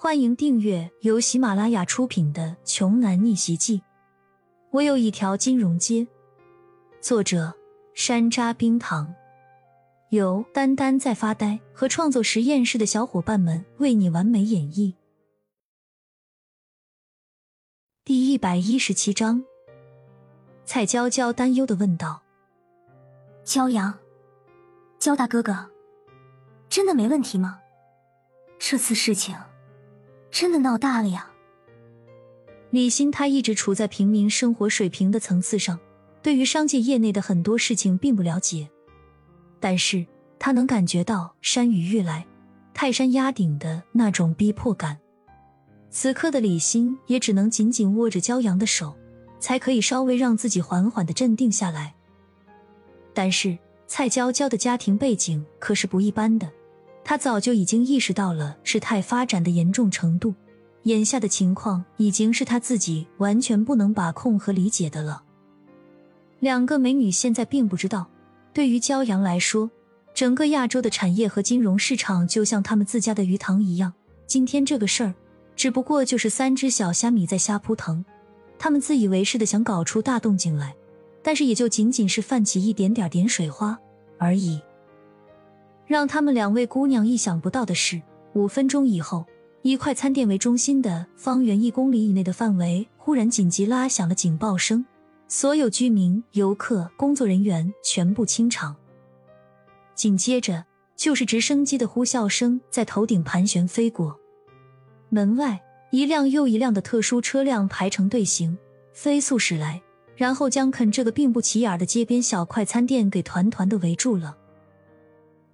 欢迎订阅由喜马拉雅出品的《穷男逆袭记》。我有一条金融街。作者：山楂冰糖，由丹丹在发呆和创作实验室的小伙伴们为你完美演绎。第一百一十七章，蔡娇娇担忧的问道：“骄阳，焦大哥哥，真的没问题吗？这次事情……”真的闹大了呀！李欣他一直处在平民生活水平的层次上，对于商界业内的很多事情并不了解，但是他能感觉到山雨欲来，泰山压顶的那种逼迫感。此刻的李欣也只能紧紧握着骄阳的手，才可以稍微让自己缓缓的镇定下来。但是蔡娇娇的家庭背景可是不一般的。他早就已经意识到了事态发展的严重程度，眼下的情况已经是他自己完全不能把控和理解的了。两个美女现在并不知道，对于骄阳来说，整个亚洲的产业和金融市场就像他们自家的鱼塘一样。今天这个事儿，只不过就是三只小虾米在瞎扑腾，他们自以为是的想搞出大动静来，但是也就仅仅是泛起一点点点水花而已。让他们两位姑娘意想不到的是，五分钟以后，以快餐店为中心的方圆一公里以内的范围忽然紧急拉响了警报声，所有居民、游客、工作人员全部清场。紧接着就是直升机的呼啸声在头顶盘旋飞过，门外一辆又一辆的特殊车辆排成队形，飞速驶来，然后将肯这个并不起眼的街边小快餐店给团团的围住了。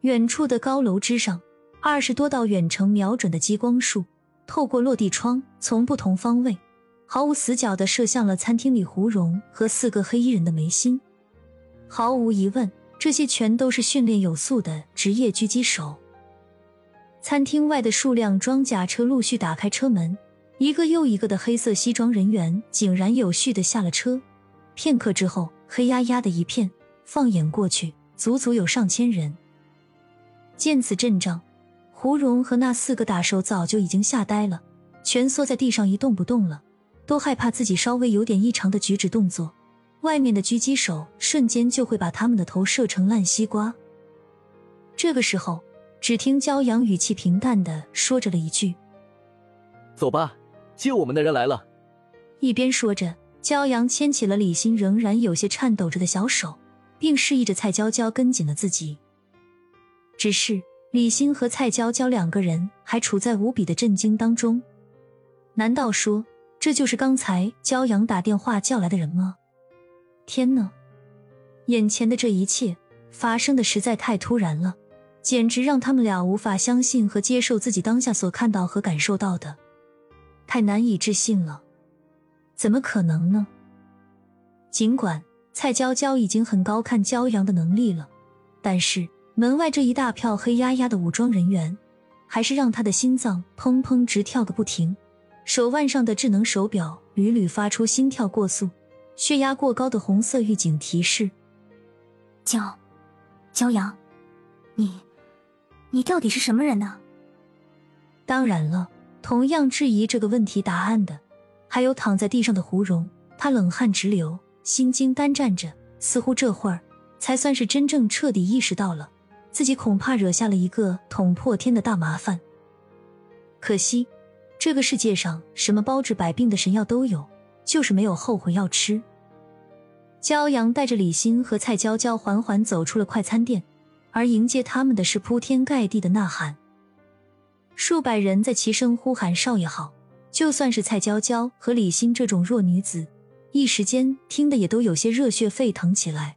远处的高楼之上，二十多道远程瞄准的激光束透过落地窗，从不同方位毫无死角的射向了餐厅里胡蓉和四个黑衣人的眉心。毫无疑问，这些全都是训练有素的职业狙击手。餐厅外的数辆装甲车陆续打开车门，一个又一个的黑色西装人员井然有序的下了车。片刻之后，黑压压的一片，放眼过去，足足有上千人。见此阵仗，胡蓉和那四个打手早就已经吓呆了，蜷缩在地上一动不动了，都害怕自己稍微有点异常的举止动作，外面的狙击手瞬间就会把他们的头射成烂西瓜。这个时候，只听骄阳语气平淡的说着了一句：“走吧，接我们的人来了。”一边说着，骄阳牵起了李欣仍然有些颤抖着的小手，并示意着蔡娇娇跟紧了自己。只是李欣和蔡娇娇两个人还处在无比的震惊当中。难道说这就是刚才骄阳打电话叫来的人吗？天呐，眼前的这一切发生的实在太突然了，简直让他们俩无法相信和接受自己当下所看到和感受到的，太难以置信了。怎么可能呢？尽管蔡娇娇已经很高看骄阳的能力了，但是。门外这一大票黑压压的武装人员，还是让他的心脏砰砰直跳个不停，手腕上的智能手表屡屡发出心跳过速、血压过高的红色预警提示。焦，骄阳，你，你到底是什么人呢？当然了，同样质疑这个问题答案的，还有躺在地上的胡蓉。他冷汗直流，心惊胆战着，似乎这会儿才算是真正彻底意识到了。自己恐怕惹下了一个捅破天的大麻烦。可惜，这个世界上什么包治百病的神药都有，就是没有后悔药吃。骄阳带着李欣和蔡娇娇缓缓走出了快餐店，而迎接他们的是铺天盖地的呐喊。数百人在齐声呼喊：“少爷好！”就算是蔡娇娇和李欣这种弱女子，一时间听得也都有些热血沸腾起来。